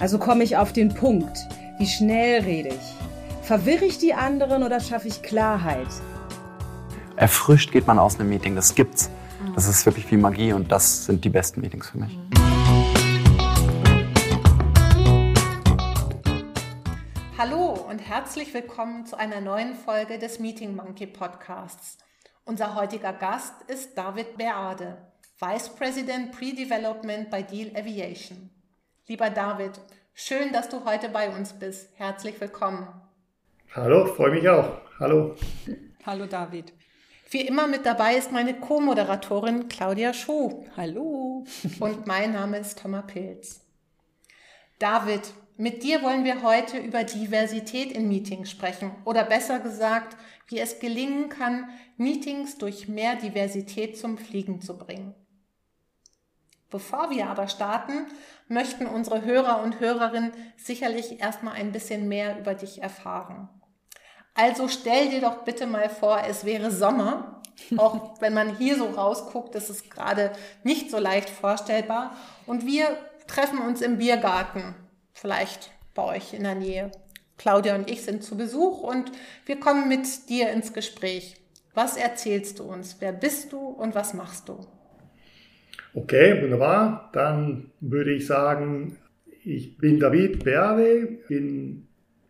Also komme ich auf den Punkt. Wie schnell rede ich? Verwirre ich die anderen oder schaffe ich Klarheit? Erfrischt geht man aus einem Meeting, das gibt's. Das ist wirklich wie Magie und das sind die besten Meetings für mich. Hallo und herzlich willkommen zu einer neuen Folge des Meeting Monkey Podcasts. Unser heutiger Gast ist David Beade, Vice President Pre-Development bei Deal Aviation. Lieber David, schön, dass du heute bei uns bist. Herzlich willkommen. Hallo, freue mich auch. Hallo. Hallo David. Wie immer mit dabei ist meine Co-Moderatorin Claudia Schuh. Hallo. Und mein Name ist Thomas Pilz. David, mit dir wollen wir heute über Diversität in Meetings sprechen. Oder besser gesagt, wie es gelingen kann, Meetings durch mehr Diversität zum Fliegen zu bringen. Bevor wir aber starten, möchten unsere Hörer und Hörerinnen sicherlich erstmal ein bisschen mehr über dich erfahren. Also stell dir doch bitte mal vor, es wäre Sommer. Auch wenn man hier so rausguckt, ist es gerade nicht so leicht vorstellbar. Und wir treffen uns im Biergarten, vielleicht bei euch in der Nähe. Claudia und ich sind zu Besuch und wir kommen mit dir ins Gespräch. Was erzählst du uns? Wer bist du und was machst du? Okay, wunderbar. Dann würde ich sagen, ich bin David Berbe, bin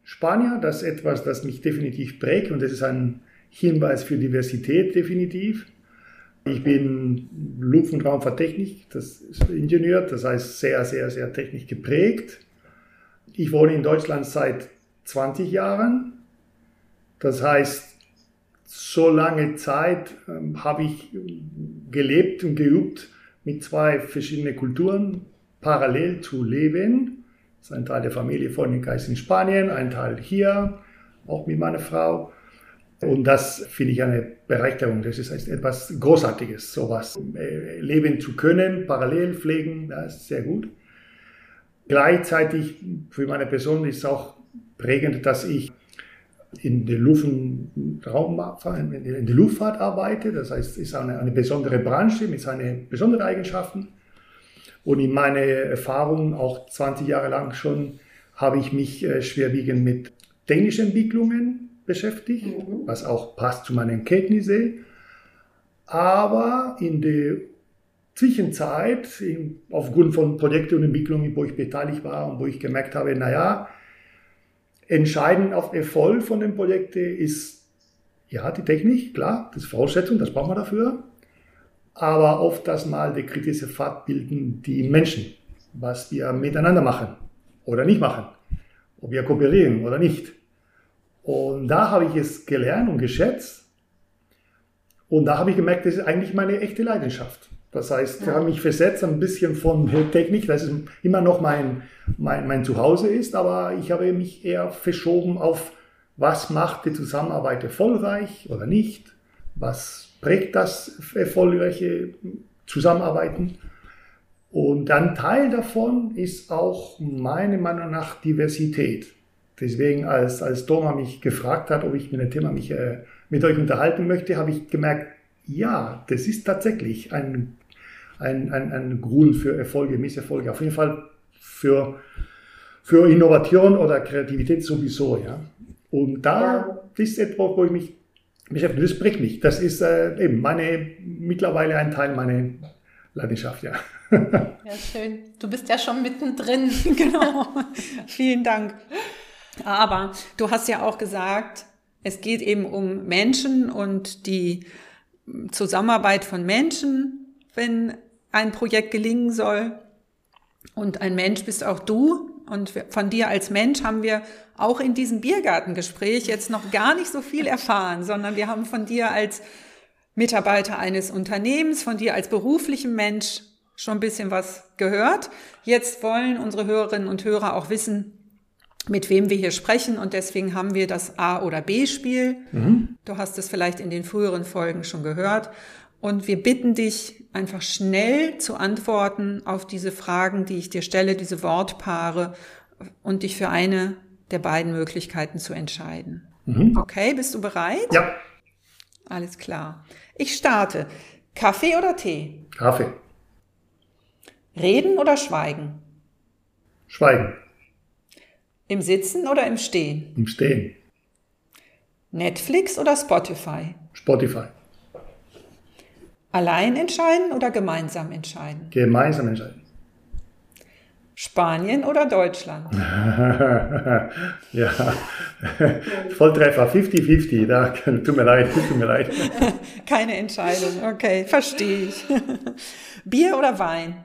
Spanier. Das ist etwas, das mich definitiv prägt und das ist ein Hinweis für Diversität definitiv. Ich bin Luft- und Raumfahrttechnik, das ist Ingenieur, das heißt sehr, sehr, sehr technisch geprägt. Ich wohne in Deutschland seit 20 Jahren. Das heißt, so lange Zeit ähm, habe ich gelebt und geübt, mit zwei verschiedenen Kulturen parallel zu leben. Das ist ein Teil der Familie von Geist in Spanien, ein Teil hier, auch mit meiner Frau. Und das finde ich eine Bereicherung. Das ist etwas Großartiges, sowas äh, leben zu können, parallel pflegen, das ist sehr gut. Gleichzeitig für meine Person ist auch prägend, dass ich in der, Luft Raum, in der Luftfahrt arbeite. Das heißt, es ist eine, eine besondere Branche mit seinen besonderen Eigenschaften. Und in meiner Erfahrung, auch 20 Jahre lang schon, habe ich mich äh, schwerwiegend mit technischen Entwicklungen beschäftigt, mhm. was auch passt zu meinen Kenntnissen. Aber in der Zwischenzeit, aufgrund von Projekten und Entwicklungen, wo ich beteiligt war und wo ich gemerkt habe, naja, entscheidend auf Erfolg von dem Projekt ist, ja, die Technik, klar, das ist Voraussetzung, das braucht man dafür. Aber oft das mal der kritische Pfad bilden die Menschen, was wir miteinander machen oder nicht machen, ob wir kooperieren oder nicht. Und da habe ich es gelernt und geschätzt. Und da habe ich gemerkt, das ist eigentlich meine echte Leidenschaft. Das heißt, ich habe mich versetzt ein bisschen von Technik, das ist immer noch mein, mein, mein Zuhause ist, aber ich habe mich eher verschoben auf, was macht die Zusammenarbeit erfolgreich oder nicht, was prägt das erfolgreiche Zusammenarbeiten. Und ein Teil davon ist auch meiner Meinung nach Diversität. Deswegen, als, als Thomas mich gefragt hat, ob ich mit dem Thema mich äh, mit euch unterhalten möchte, habe ich gemerkt, ja, das ist tatsächlich ein, ein, ein, ein Grund für Erfolge, Misserfolge. Auf jeden Fall für, für Innovation oder Kreativität sowieso. Ja. Und da ist etwas, wo ich mich beschäftige. Das prägt mich. Das ist äh, eben meine, mittlerweile ein Teil meiner Leidenschaft, ja. Ja, schön. Du bist ja schon mittendrin. genau. Vielen Dank. Aber du hast ja auch gesagt, es geht eben um Menschen und die Zusammenarbeit von Menschen, wenn ein Projekt gelingen soll. Und ein Mensch bist auch du. Und von dir als Mensch haben wir auch in diesem Biergartengespräch jetzt noch gar nicht so viel erfahren, sondern wir haben von dir als Mitarbeiter eines Unternehmens, von dir als beruflichem Mensch schon ein bisschen was gehört. Jetzt wollen unsere Hörerinnen und Hörer auch wissen, mit wem wir hier sprechen und deswegen haben wir das A- oder B-Spiel. Mhm. Du hast es vielleicht in den früheren Folgen schon gehört. Und wir bitten dich einfach schnell zu antworten auf diese Fragen, die ich dir stelle, diese Wortpaare und dich für eine der beiden Möglichkeiten zu entscheiden. Mhm. Okay, bist du bereit? Ja, Alles klar. Ich starte. Kaffee oder Tee? Kaffee. Reden oder schweigen? Schweigen. Im Sitzen oder im Stehen? Im Stehen. Netflix oder Spotify? Spotify. Allein entscheiden oder gemeinsam entscheiden? Gemeinsam entscheiden. Spanien oder Deutschland? ja, Volltreffer, 50-50, da tut mir leid, tut mir leid. Keine Entscheidung, okay, verstehe ich. Bier oder Wein?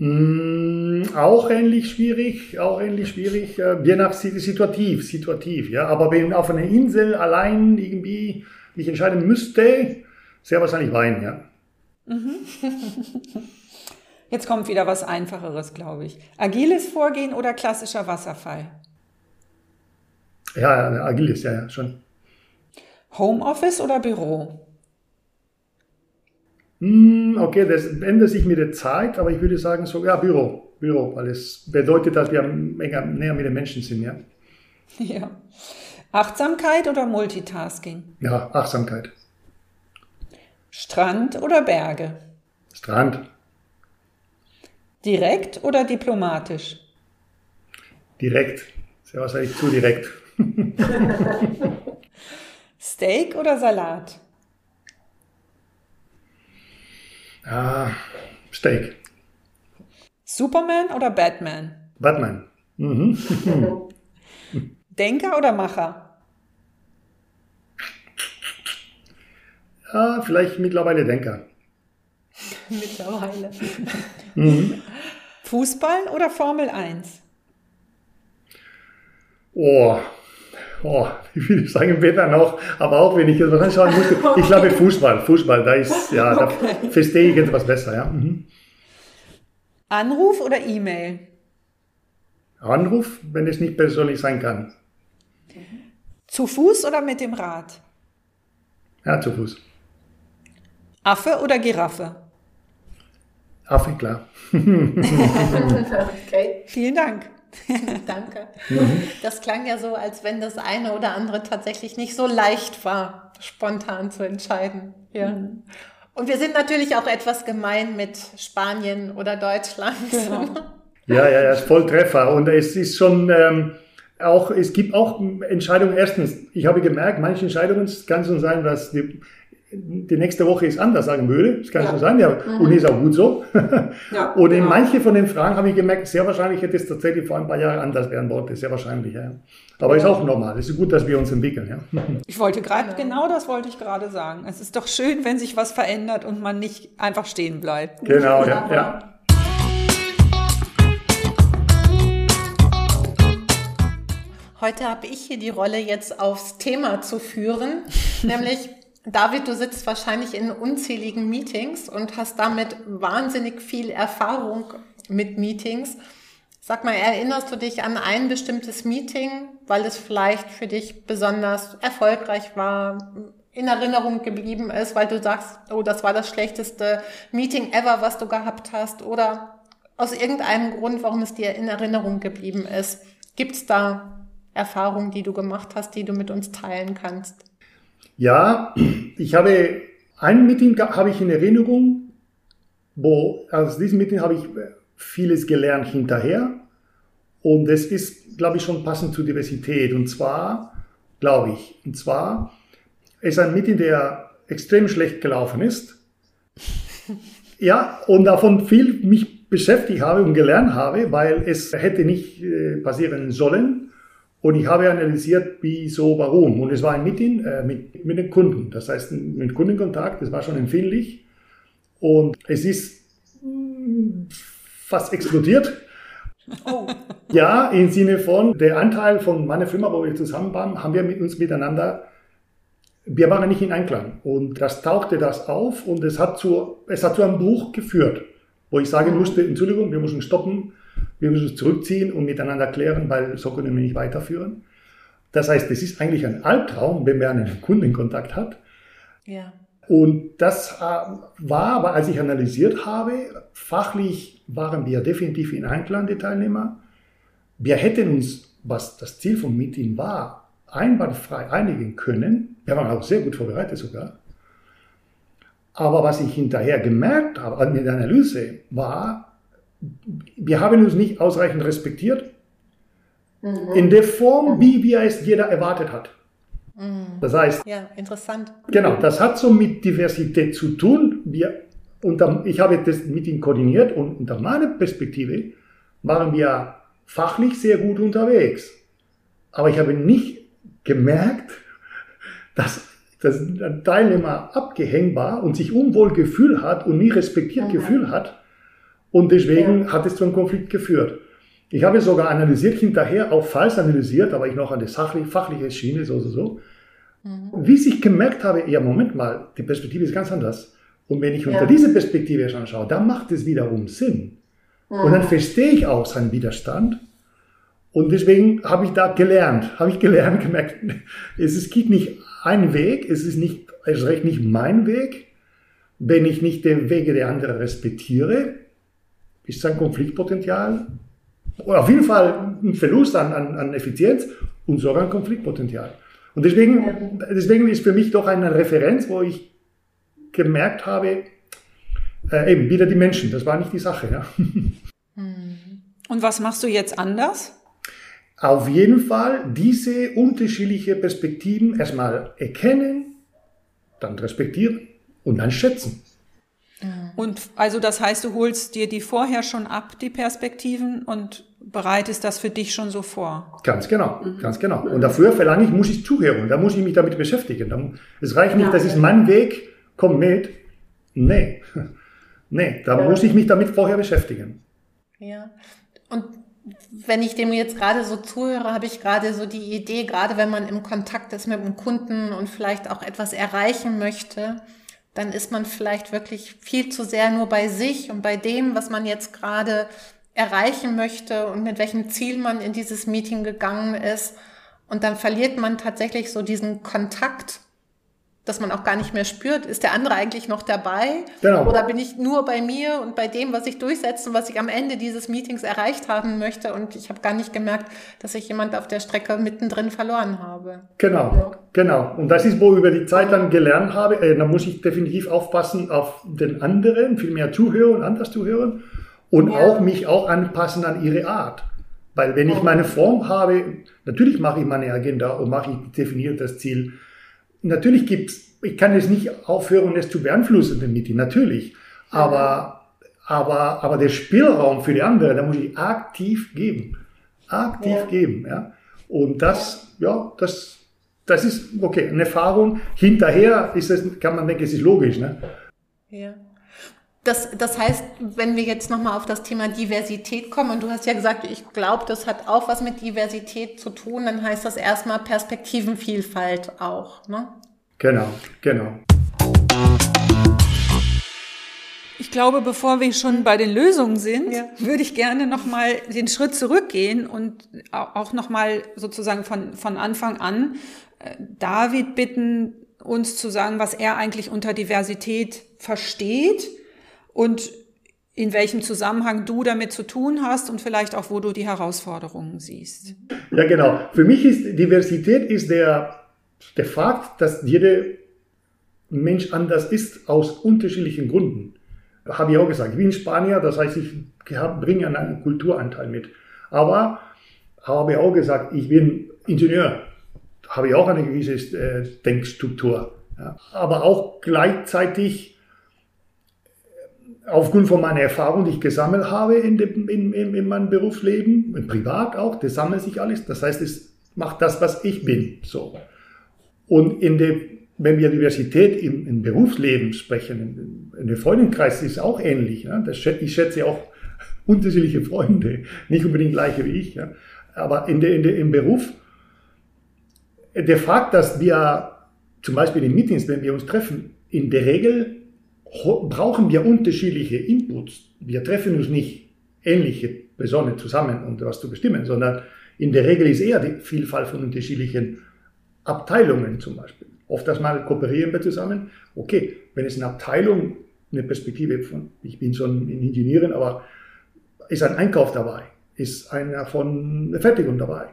Mm, auch ähnlich schwierig, auch ähnlich schwierig, äh, je nach Si- situativ, situativ, ja. Aber wenn auf einer Insel allein irgendwie mich entscheiden müsste, sehr wahrscheinlich Wein, ja. Jetzt kommt wieder was Einfacheres, glaube ich. Agiles Vorgehen oder klassischer Wasserfall? Ja, ja, agiles, ja, ja, schon. Homeoffice oder Büro? Mm, okay, das ändert sich mit der Zeit, aber ich würde sagen so, ja, Büro, Büro, weil es bedeutet, dass wir näher mit den Menschen sind, ja. Ja. Achtsamkeit oder Multitasking? Ja, Achtsamkeit. Strand oder Berge? Strand, Direkt oder diplomatisch? direkt, sehr wahrscheinlich zu direkt. Steak oder Salat? Ah, Steak, Superman oder Batman? Batman. Mhm. Denker oder Macher? Ja, vielleicht mittlerweile Denker. Mittlerweile. Fußball oder Formel 1? Oh, oh, ich würde sagen, weder noch, aber auch wenn ich jetzt anschauen musste, ich glaube Fußball, Fußball, da ist, ja, da verstehe ich etwas besser, ja. Mhm. Anruf oder E-Mail? Anruf, wenn es nicht persönlich sein kann. Zu Fuß oder mit dem Rad? Ja, zu Fuß. Affe oder Giraffe? Affe, klar. Okay, Vielen Dank. danke. Das klang ja so, als wenn das eine oder andere tatsächlich nicht so leicht war, spontan zu entscheiden. Ja. Und wir sind natürlich auch etwas gemein mit Spanien oder Deutschland. Ja, ja, ja, ist voll Treffer. Und es ist schon ähm, auch, es gibt auch Entscheidungen. Erstens, ich habe gemerkt, manche Entscheidungen es kann schon sein, dass die, die nächste Woche es anders sagen würde. Das kann Ja. schon sein, ja. Und ist auch gut so. Ja, Und in genau. manche von den Fragen habe ich gemerkt, sehr wahrscheinlich hätte es tatsächlich vor ein paar Jahren anders beantwortet. Sehr wahrscheinlich, ja. Aber ist auch normal. Es ist gut, dass wir uns entwickeln, ja. Ich wollte gerade, genau das wollte ich gerade sagen. Es ist doch schön, wenn sich was verändert und man nicht einfach stehen bleibt. Genau, ja, ja. Heute habe ich hier die Rolle, jetzt aufs Thema zu führen, nämlich David, du sitzt wahrscheinlich in unzähligen Meetings und hast damit wahnsinnig viel Erfahrung mit Meetings. Sag mal, erinnerst du dich an ein bestimmtes Meeting, weil es vielleicht für dich besonders erfolgreich war, in Erinnerung geblieben ist, weil du sagst, oh, das war das schlechteste Meeting ever, was du gehabt hast, oder aus irgendeinem Grund, warum es dir in Erinnerung geblieben ist? Gibt es da Erfahrungen, die du gemacht hast, die du mit uns teilen kannst? Ja, ich habe ein Meeting habe ich in Erinnerung, wo aus diesem Meeting habe ich vieles gelernt hinterher. Und es ist, glaube ich, schon passend zur Diversität. Und zwar, glaube ich, und zwar ist ein Meeting, der extrem schlecht gelaufen ist. Ja, und davon viel mich beschäftigt habe und gelernt habe, weil es hätte nicht äh, passieren sollen. Und ich habe analysiert, wieso, warum. Und es war ein Meeting äh, mit, mit den Kunden. Das heißt, mit Kundenkontakt, das war schon empfindlich. Und es ist mm, fast explodiert. Ja, im Sinne von, der Anteil von meiner Firma, wo wir zusammen waren, haben wir mit uns miteinander, wir waren nicht in Einklang. Und das tauchte das auf und es hat zu, es hat zu einem Bruch geführt, wo ich sagen musste, Entschuldigung, wir müssen stoppen. Wir müssen uns zurückziehen und miteinander klären, weil so können wir nicht weiterführen. Das heißt, es ist eigentlich ein Albtraum, wenn man einen Kundenkontakt hat. Ja. Und das äh, war aber, als ich analysiert habe, fachlich waren wir definitiv in Einklang, die Teilnehmer. Wir hätten uns, was das Ziel vom Meeting war, einwandfrei einigen können. Wir waren auch sehr gut vorbereitet sogar. Aber was ich hinterher gemerkt habe, mit der Analyse, war, wir haben uns nicht ausreichend respektiert mhm. in der Form, wie wir es jeder erwartet hat. Mhm. Das heißt, ja, interessant. Genau, das hat so mit Diversität zu tun. Wir, unter, ich habe das mit ihm koordiniert und unter meiner Perspektive waren wir fachlich sehr gut unterwegs. Aber ich habe nicht gemerkt, dass, ein Teilnehmer abgehängt war und sich unwohl gefühlt hat und nie respektiert mhm. gefühlt hat. Und deswegen ja. hat es zu einem Konflikt geführt. Ich habe sogar analysiert, hinterher auch falsch analysiert, aber ich noch an der sachlich, fachliche Schiene, so, so, so. Mhm. Wie ich gemerkt habe, ja, Moment mal, die Perspektive ist ganz anders. Und wenn ich ja. unter diese Perspektive schon schaue, dann macht es wiederum Sinn. Mhm. Und dann verstehe ich auch seinen Widerstand. Und deswegen habe ich da gelernt, habe ich gelernt, gemerkt, es gibt nicht einen Weg, es ist nicht, es ist recht nicht mein Weg. Wenn ich nicht den Wege der anderen respektiere, ist ein Konfliktpotenzial oder auf jeden Fall ein Verlust an, an, an Effizienz und sogar ein Konfliktpotenzial. Und deswegen, deswegen ist für mich doch eine Referenz, wo ich gemerkt habe, äh, eben wieder die Menschen, das war nicht die Sache. Ja. Und was machst du jetzt anders? Auf jeden Fall diese unterschiedliche Perspektiven erstmal erkennen, dann respektieren und dann schätzen. Und also das heißt, du holst dir die vorher schon ab, die Perspektiven, und bereitest das für dich schon so vor. Ganz genau, mhm. ganz genau. Und dafür verlange ich, muss ich zuhören, da muss ich mich damit beschäftigen. Es reicht nicht, das ist mein Weg, komm mit. Nee, nee, da ja. muss ich mich damit vorher beschäftigen. Ja, und wenn ich dem jetzt gerade so zuhöre, habe ich gerade so die Idee, gerade wenn man im Kontakt ist mit einem Kunden und vielleicht auch etwas erreichen möchte, dann ist man vielleicht wirklich viel zu sehr nur bei sich und bei dem, was man jetzt gerade erreichen möchte und mit welchem Ziel man in dieses Meeting gegangen ist. Und dann verliert man tatsächlich so diesen Kontakt, dass man auch gar nicht mehr spürt, ist der andere eigentlich noch dabei? Genau. Oder bin ich nur bei mir und bei dem, was ich durchsetze und was ich am Ende dieses Meetings erreicht haben möchte? Und ich habe gar nicht gemerkt, dass ich jemand auf der Strecke mittendrin verloren habe. Genau, ja. genau. Und das ist, wo ich über die Zeit dann gelernt habe, äh, da muss ich definitiv aufpassen auf den anderen, viel mehr zuhören, anders zuhören und ja. auch mich auch anpassen an ihre Art. Weil wenn ich meine Form habe, natürlich mache ich meine Agenda und mache ich definiere das Ziel. Natürlich gibt's, ich kann es nicht aufhören, es zu beeinflussen, den Meeting, natürlich. Aber, aber, aber der Spielraum für die andere, da muss ich aktiv geben. Aktiv ja. geben, ja. Und das, ja, das, das ist, okay, eine Erfahrung. Hinterher ist es, kann man denken, es ist logisch, ne? Ja. Das, das heißt, wenn wir jetzt nochmal auf das Thema Diversität kommen, und du hast ja gesagt, ich glaube, das hat auch was mit Diversität zu tun, dann heißt das erstmal Perspektivenvielfalt auch. Ne? Genau, genau. Ich glaube, bevor wir schon bei den Lösungen sind, ja. würde ich gerne nochmal den Schritt zurückgehen und auch nochmal sozusagen von, von Anfang an äh, David bitten, uns zu sagen, was er eigentlich unter Diversität versteht und in welchem Zusammenhang du damit zu tun hast und vielleicht auch, wo du die Herausforderungen siehst. Ja, genau. Für mich ist Diversität ist der, der Fakt, dass jeder Mensch anders ist aus unterschiedlichen Gründen. Habe ich auch gesagt. Ich bin Spanier, das heißt, ich bringe einen Kulturanteil mit. Aber habe ich auch gesagt, ich bin Ingenieur. Habe ich auch eine gewisse äh, Denkstruktur. Aber auch gleichzeitig aufgrund von meiner Erfahrung, die ich gesammelt habe in, dem, in, in, in meinem Berufsleben, privat auch, das sammelt sich alles. Das heißt, es macht das, was ich bin. So. Und in der, wenn wir Diversität im, im Berufsleben sprechen, in, der Freundenkreis ist es auch ähnlich. Ja? Das, ich schätze auch unterschiedliche Freunde, nicht unbedingt gleiche wie ich. Ja? Aber in der, in der, im Beruf, der Fakt, dass wir zum Beispiel in Meetings, wenn wir uns treffen, in der Regel brauchen wir unterschiedliche Inputs. Wir treffen uns nicht ähnliche Personen zusammen und was zu bestimmen, sondern in der Regel ist eher die Vielfalt von unterschiedlichen Abteilungen zum Beispiel. Oft das mal kooperieren wir zusammen. Okay, wenn es eine Abteilung, eine Perspektive von, ich bin schon in Ingenieurin, aber ist ein Einkauf dabei, ist einer von der Fertigung dabei.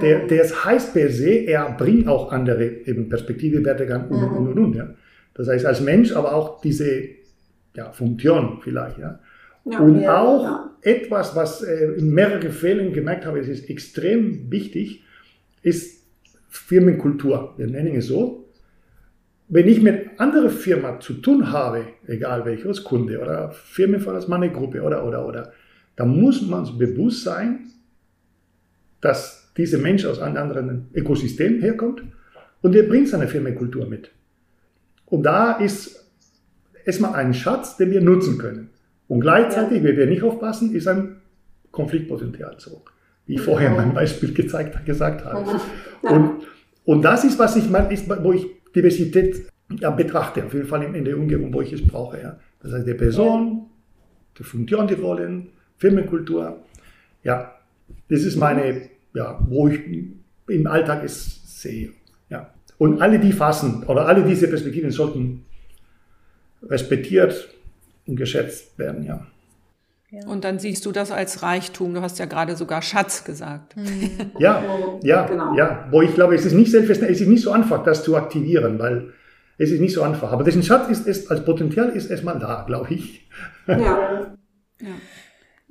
Der, Mhm. es heißt per se, er bringt auch andere eben Perspektive, Werdegang und, und, und, und, ja. Das heißt, als Mensch, aber auch diese ja, Funktion vielleicht, ja. Ja, und ja, auch etwas, was äh, in mehreren Fällen gemerkt habe, es ist extrem wichtig, ist Firmenkultur. Wir nennen es so. Wenn ich mit anderer Firma zu tun habe, egal welches Kunde oder Firmen von meine Gruppe oder, oder, oder, dann muss man bewusst sein, dass dieser Mensch aus einem anderen Ökosystem herkommt und er bringt seine Firmenkultur mit. Und da ist erstmal ein Schatz, den wir nutzen können. Und gleichzeitig, wenn wir nicht aufpassen, ist ein Konfliktpotenzial so, wie ich vorher mein Beispiel gezeigt, gesagt habe. Und, und das ist, was ich meine, ist, wo ich Diversität ja, betrachte, auf jeden Fall in, in der Umgebung, wo ich es brauche. Ja. Das heißt, die Person, die Funktion, die Rollen, Firmenkultur. Ja, das ist meine, ja, wo ich im Alltag es sehe. Ja. Und alle die Fassen oder alle diese Perspektiven sollten respektiert und geschätzt werden, ja. Und dann siehst du das als Reichtum. Du hast ja gerade sogar Schatz gesagt. Ja, ja, Genau. ja. Wo ich glaube, es ist nicht selbstverständlich, es ist nicht so einfach, das zu aktivieren, weil es ist nicht so einfach. Aber diesen Schatz ist, ist als Potenzial ist erstmal da, glaube ich. Ja.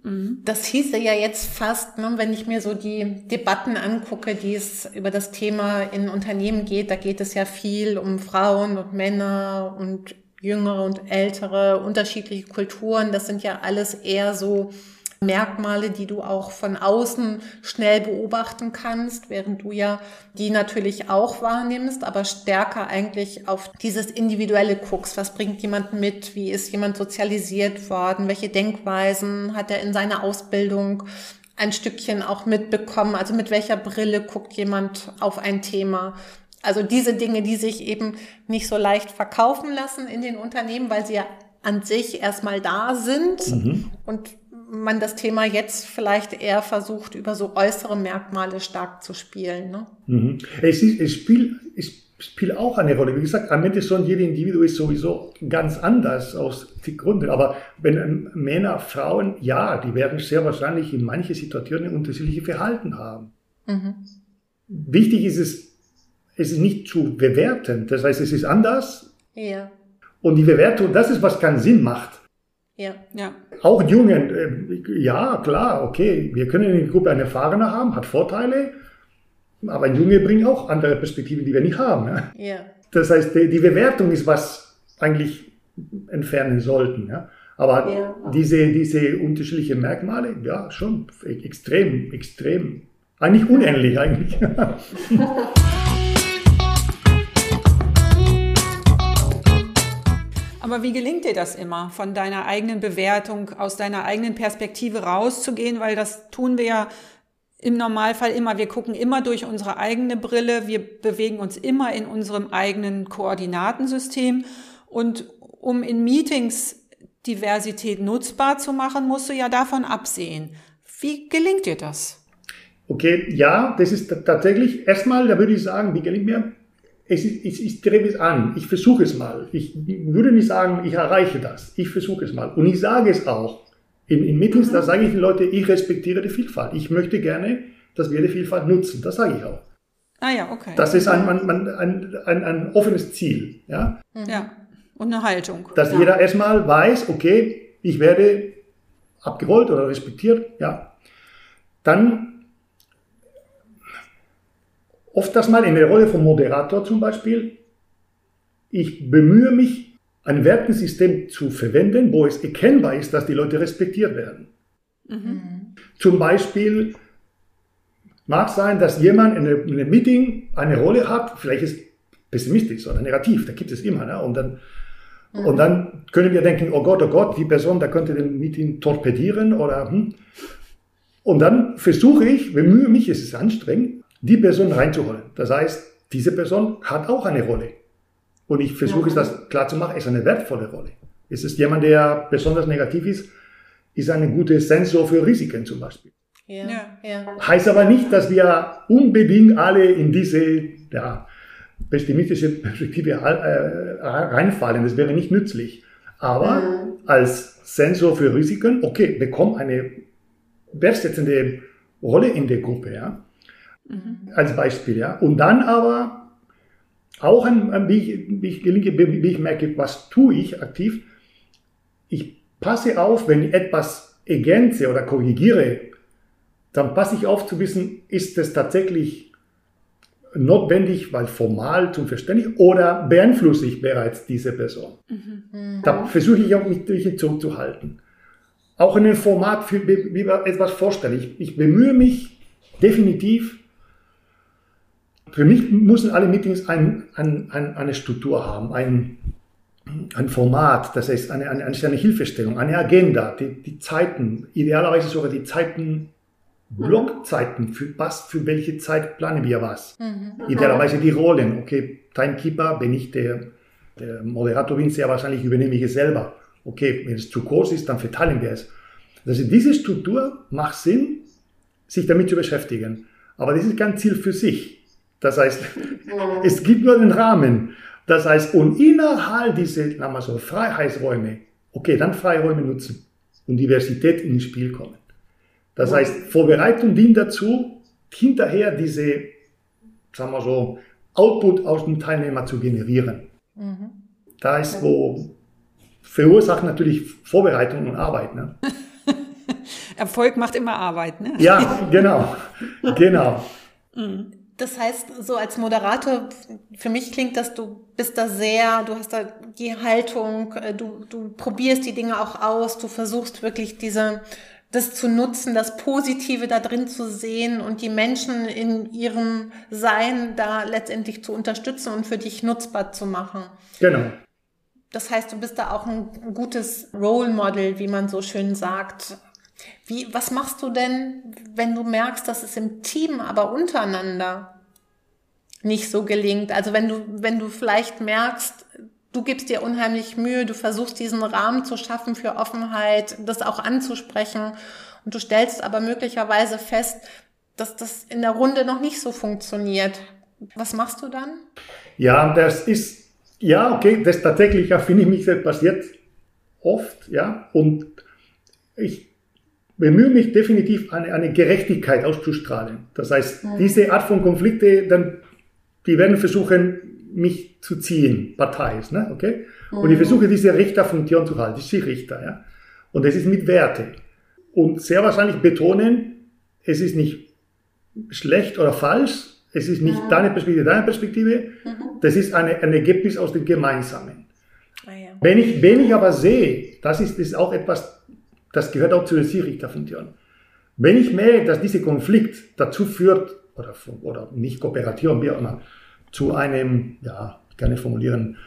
Das hieße ja jetzt fast, ne, wenn ich mir so die Debatten angucke, die es über das Thema in Unternehmen geht, da geht es ja viel um Frauen und Männer und jüngere und ältere, unterschiedliche Kulturen. Das sind ja alles eher so Merkmale, die du auch von außen schnell beobachten kannst, während du ja die natürlich auch wahrnimmst, aber stärker eigentlich auf dieses Individuelle guckst. Was bringt jemand mit? Wie ist jemand sozialisiert worden? Welche Denkweisen hat er in seiner Ausbildung ein Stückchen auch mitbekommen? Also mit welcher Brille guckt jemand auf ein Thema? Also diese Dinge, die sich eben nicht so leicht verkaufen lassen in den Unternehmen, weil sie ja an sich erstmal da sind und man das Thema jetzt vielleicht eher versucht, über so äußere Merkmale stark zu spielen. Ne? Mhm. Es, ist, es, spielt, es spielt auch eine Rolle. Wie gesagt, am Ende schon jeder Individuum ist sowieso ganz anders aus den Gründen. Aber wenn Männer, Frauen, ja, die werden sehr wahrscheinlich in manchen Situationen unterschiedliche Verhalten haben. Wichtig ist es, es ist nicht zu bewerten. Das heißt, es ist anders. Ja, Und die Bewertung, das ist, was keinen Sinn macht. Ja, Ja. Auch Jungen, äh, ja, klar, okay, wir können in der Gruppe einen Erfahrener haben, hat Vorteile, aber ein Junge bringt auch andere Perspektiven, die wir nicht haben. Ja? ja. Das heißt, die, die Bewertung ist, was eigentlich entfernen sollten. Ja? Aber Ja. diese, diese unterschiedlichen Merkmale, ja, schon extrem, extrem, eigentlich unähnlich eigentlich. Aber wie gelingt dir das immer, von deiner eigenen Bewertung, aus deiner eigenen Perspektive rauszugehen? Weil das tun wir ja im Normalfall immer. Wir gucken immer durch unsere eigene Brille. Wir bewegen uns immer in unserem eigenen Koordinatensystem. Und um in Meetings Diversität nutzbar zu machen, musst du ja davon absehen. Wie gelingt dir das? Okay, ja, das ist tatsächlich, erstmal, da würde ich sagen, wie gelingt mir, es ist, ich, ich strebe es an, ich versuche es mal. Ich würde nicht sagen, ich erreiche das, ich versuche es mal. Und ich sage es auch. In, in Meetings, da sage ich den Leuten, ich respektiere die Vielfalt. Ich möchte gerne, dass wir die Vielfalt nutzen. Das sage ich auch. Ah ja, okay. Das ist ein, ein, ein, ein, ein, offenes Ziel. Ja? ja. Und eine Haltung. Dass jeder erstmal weiß, okay, ich werde abgerollt oder respektiert. Ja. Dann oft das mal in der Rolle vom Moderator zum Beispiel. Ich bemühe mich, ein Wertensystem zu verwenden, wo es erkennbar ist, dass die Leute respektiert werden. Zum Beispiel mag sein, dass jemand in einem in einem Meeting eine Rolle hat, vielleicht ist pessimistisch oder negativ, da gibt es immer. Ne? Und, dann, und dann können wir denken, oh Gott, oh Gott, die Person, da könnte den Meeting torpedieren oder hm. Und dann versuche ich, bemühe mich, es ist anstrengend, die Person reinzuholen. Das heißt, diese Person hat auch eine Rolle. Und ich versuche es das klar zu machen, es ist eine wertvolle Rolle. Es ist jemand, der besonders negativ ist. ist ein guter Sensor für Risiken zum Beispiel. Ja, ja. Heißt aber nicht, dass wir unbedingt alle in diese ja, pessimistische Perspektive äh, reinfallen. Das wäre nicht nützlich. Aber mhm. als Sensor für Risiken, okay, bekommt eine wertsetzende Rolle in der Gruppe, ja. Mhm. Als Beispiel, ja. Und dann aber auch, ein, wie, ich, wie, ich gelinge, wie ich merke, was tue ich aktiv. Ich passe auf, wenn ich etwas ergänze oder korrigiere, dann passe ich auf zu wissen, ist es tatsächlich notwendig, weil formal zum Verständnis oder beeinflusse ich bereits diese Person. Mhm. Da versuche ich auch mich durch zurückzuhalten. Auch in einem Format, für, wie man etwas vorstelle. Ich, ich bemühe mich definitiv, für mich müssen alle Meetings ein, ein, ein, eine Struktur haben, ein, ein Format, das heißt eine, eine, eine Hilfestellung, eine Agenda, die, die Zeiten, idealerweise sogar die Zeiten Blockzeiten, für was, für welche Zeit planen wir was. Mhm. Idealerweise die Rollen. Okay, Timekeeper, wenn ich der, der Moderator bin, sehr wahrscheinlich übernehme ich es selber. Okay, wenn es zu kurz ist, dann verteilen wir es. Also diese Struktur macht Sinn, sich damit zu beschäftigen. Aber das ist kein Ziel für sich. Das heißt, es gibt nur den Rahmen. Das heißt, und innerhalb dieser, sagen wir so, Freiheitsräume, okay, dann Freiräume nutzen und Diversität ins Spiel kommen. Das heißt, Vorbereitung dient dazu, hinterher diese, sagen wir so, Output aus dem Teilnehmer zu generieren. Mhm. Da ist, wo verursacht natürlich Vorbereitung und Arbeit. Ne? Erfolg macht immer Arbeit, ne? Ja, genau, genau. Mhm. Das heißt, so als Moderator, für mich klingt das, du bist da sehr, du hast da die Haltung, äh, du, du probierst die Dinge auch aus, du versuchst wirklich diese das zu nutzen, das Positive da drin zu sehen und die Menschen in ihrem Sein da letztendlich zu unterstützen und für dich nutzbar zu machen. Genau. Das heißt, du bist da auch ein gutes Role Model, wie man so schön sagt. Wie, was machst du denn, wenn du merkst, dass es im Team aber untereinander nicht so gelingt? Also wenn du, wenn du vielleicht merkst, du gibst dir unheimlich Mühe, du versuchst diesen Rahmen zu schaffen für Offenheit, das auch anzusprechen und du stellst aber möglicherweise fest, dass das in der Runde noch nicht so funktioniert. Was machst du dann? Ja, das ist, ja, okay, das tatsächlich, finde ich mich, das passiert oft, ja, und ich bemühe mich definitiv, eine, eine Gerechtigkeit auszustrahlen. Das heißt, mhm. diese Art von Konflikte, dann, die werden versuchen, mich zu ziehen, Partei ist, ne? okay? Und ich mhm. versuche diese Richterfunktion zu halten, die Richter, ja? Und das ist mit Werte. Und sehr wahrscheinlich betonen, es ist nicht schlecht oder falsch, es ist nicht mhm. deine Perspektive, deine Perspektive, mhm. das ist eine, ein Ergebnis aus dem Gemeinsamen. Ah, ja. Wenn, ich, wenn ich aber sehe, das ist, das ist auch etwas, das gehört auch zu der Zielrichterfunktion. Wenn ich merke, dass dieser Konflikt dazu führt, oder, oder nicht Kooperation, wie auch immer, zu einem, ja, ich kann nicht formulieren,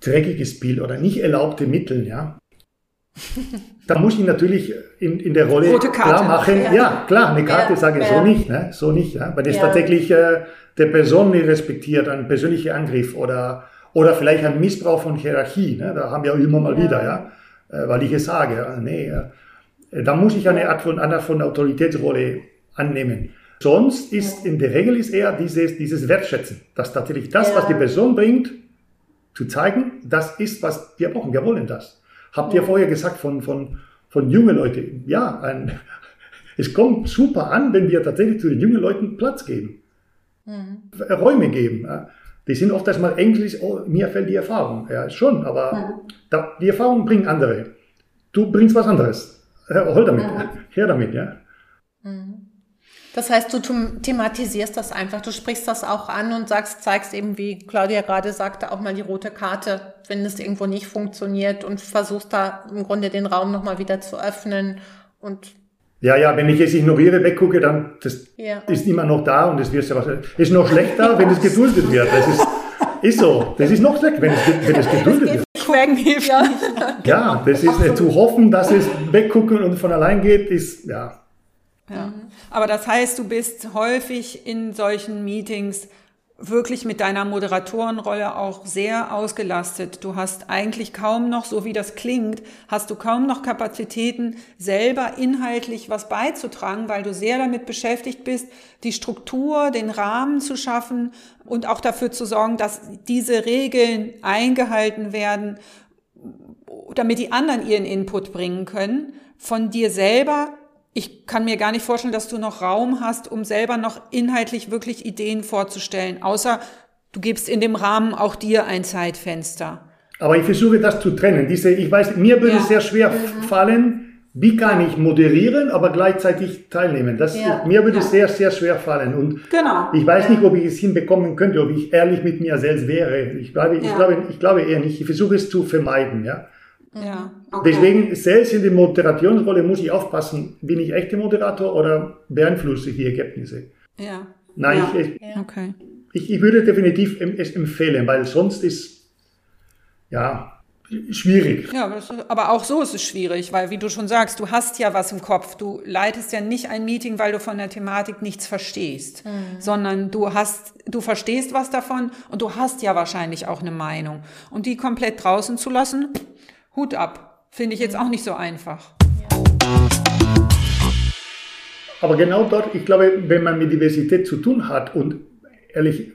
dreckiges Bild oder nicht erlaubte Mittel, ja. Da muss ich natürlich in, in der Rolle klar machen, ja. ja. klar, eine Karte ja, sage ich ja. so nicht, ne? so nicht, ja? weil das tatsächlich äh, der Person nicht respektiert, ein persönlicher Angriff oder, oder vielleicht ein Missbrauch von Hierarchie, ne? da haben wir immer mal wieder, ja, weil ich es sage, nee, äh, da muss ich eine Art von, eine Art von Autoritätsrolle annehmen. Sonst ist in der Regel ist eher dieses, dieses Wertschätzen, dass tatsächlich das, ja. was die Person bringt, zu zeigen, das ist, was wir brauchen. Wir wollen das. Habt ihr vorher gesagt von, von, von jungen Leuten? Ja, ein, es kommt super an, wenn wir tatsächlich zu den jungen Leuten Platz geben, mhm. Räume geben. Die sind oft erstmal Englisch, oh, mir fällt die Erfahrung. Ja, schon, aber mhm. da, die Erfahrung bringen andere. Du bringst was anderes. Hol damit, mhm. her damit, ja. Mhm. Das heißt, du thematisierst das einfach, du sprichst das auch an und sagst, zeigst eben, wie Claudia gerade sagte, auch mal die rote Karte, wenn es irgendwo nicht funktioniert und versuchst da im Grunde den Raum nochmal wieder zu öffnen und ja, ja, wenn ich es ignoriere, weggucke, dann das ja. ist immer noch da und es wird ja was, ist noch schlechter, wenn es geduldet wird. Das ist, ist so. Das ist noch schlechter, wenn es, wenn es geduldet wird. Ja. ja, das ist äh, zu hoffen, dass es weggucken und von allein geht, ist, ja. Ja. Aber das heißt, du bist häufig in solchen Meetings wirklich mit deiner Moderatorenrolle auch sehr ausgelastet. Du hast eigentlich kaum noch, so wie das klingt, hast du kaum noch Kapazitäten, selber inhaltlich was beizutragen, weil du sehr damit beschäftigt bist, die Struktur, den Rahmen zu schaffen und auch dafür zu sorgen, dass diese Regeln eingehalten werden, damit die anderen ihren Input bringen können. Von dir selber ich kann mir gar nicht vorstellen, dass du noch Raum hast, um selber noch inhaltlich wirklich Ideen vorzustellen, außer du gibst in dem Rahmen auch dir ein Zeitfenster. Aber ich versuche das zu trennen. Diese, ich weiß, mir würde ja. es sehr schwer mhm. fallen, wie kann ich moderieren, aber gleichzeitig teilnehmen. Das, ja. Mir würde es sehr, sehr schwer fallen. Und genau. ich weiß nicht, ob ich es hinbekommen könnte, ob ich ehrlich mit mir selbst wäre. Ich glaube, ich glaube, ich glaube eher nicht. Ich versuche es zu vermeiden, ja. Ja, okay. Deswegen, selbst in der Moderationsrolle muss ich aufpassen, bin ich echter Moderator oder beeinflusse ich die Ergebnisse? Ja. Nein, ja. Ich, ich, okay. ich, ich würde definitiv es empfehlen, weil sonst ist, ja, schwierig. Ja, aber auch so ist es schwierig, weil wie du schon sagst, du hast ja was im Kopf. Du leitest ja nicht ein Meeting, weil du von der Thematik nichts verstehst, mhm. sondern du hast, du verstehst was davon und du hast ja wahrscheinlich auch eine Meinung. Und die komplett draußen zu lassen, Hut ab. Finde ich jetzt auch nicht so einfach. Aber genau dort, ich glaube, wenn man mit Diversität zu tun hat und ehrlich,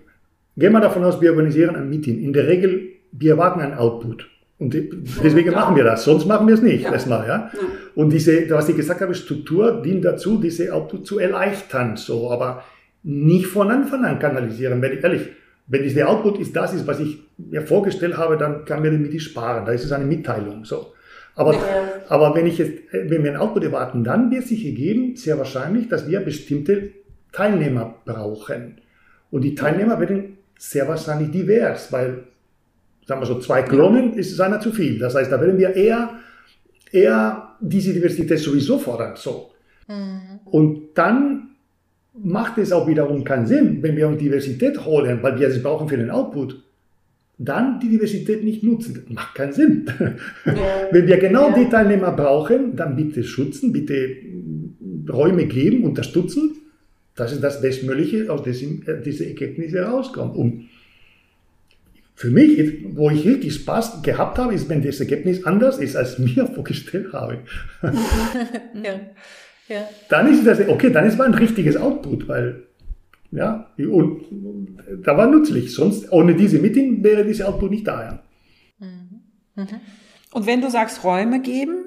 gehen wir davon aus, wir organisieren ein Meeting. In der Regel, wir erwarten ein Output. Und deswegen machen wir das. Sonst machen wir es nicht. Ja. Erstmal, ja. Und diese, was ich gesagt habe, Struktur dient dazu, diese Output zu erleichtern, so. Aber nicht von Anfang an kanalisieren, wenn ich ehrlich, wenn dieser Output ist, das ist, was ich mir vorgestellt habe, dann kann mir damit sparen. Da ist es eine Mitteilung. So. Aber, ja. aber wenn, ich jetzt, wenn wir ein Output erwarten, dann wird sich ergeben, sehr wahrscheinlich, dass wir bestimmte Teilnehmer brauchen. Und die Teilnehmer werden sehr wahrscheinlich divers, weil, sagen wir so, zwei Klonen ist es einer zu viel. Das heißt, da werden wir eher, eher diese Diversität sowieso fordern. So. Mhm. Und dann macht es auch wiederum keinen Sinn, wenn wir uns Diversität holen, weil wir sie brauchen für den Output, dann die Diversität nicht nutzen. Das macht keinen Sinn. Ja. wenn wir genau ja. die Teilnehmer brauchen, dann bitte schützen, bitte Räume geben, unterstützen. Das ist das Bestmögliche, aus dem äh, diese Ergebnisse rauskommen. Und für mich, wo ich richtig Spaß gehabt habe, ist, wenn das Ergebnis anders ist, als mir vorgestellt habe. ja. Ja. Dann ist das, okay, dann ist mal ein richtiges Output, weil, ja, und da war nützlich. Sonst, ohne diese Meeting wäre dieses Output nicht da. Ja. Mhm. Mhm. Und wenn du sagst, Räume geben,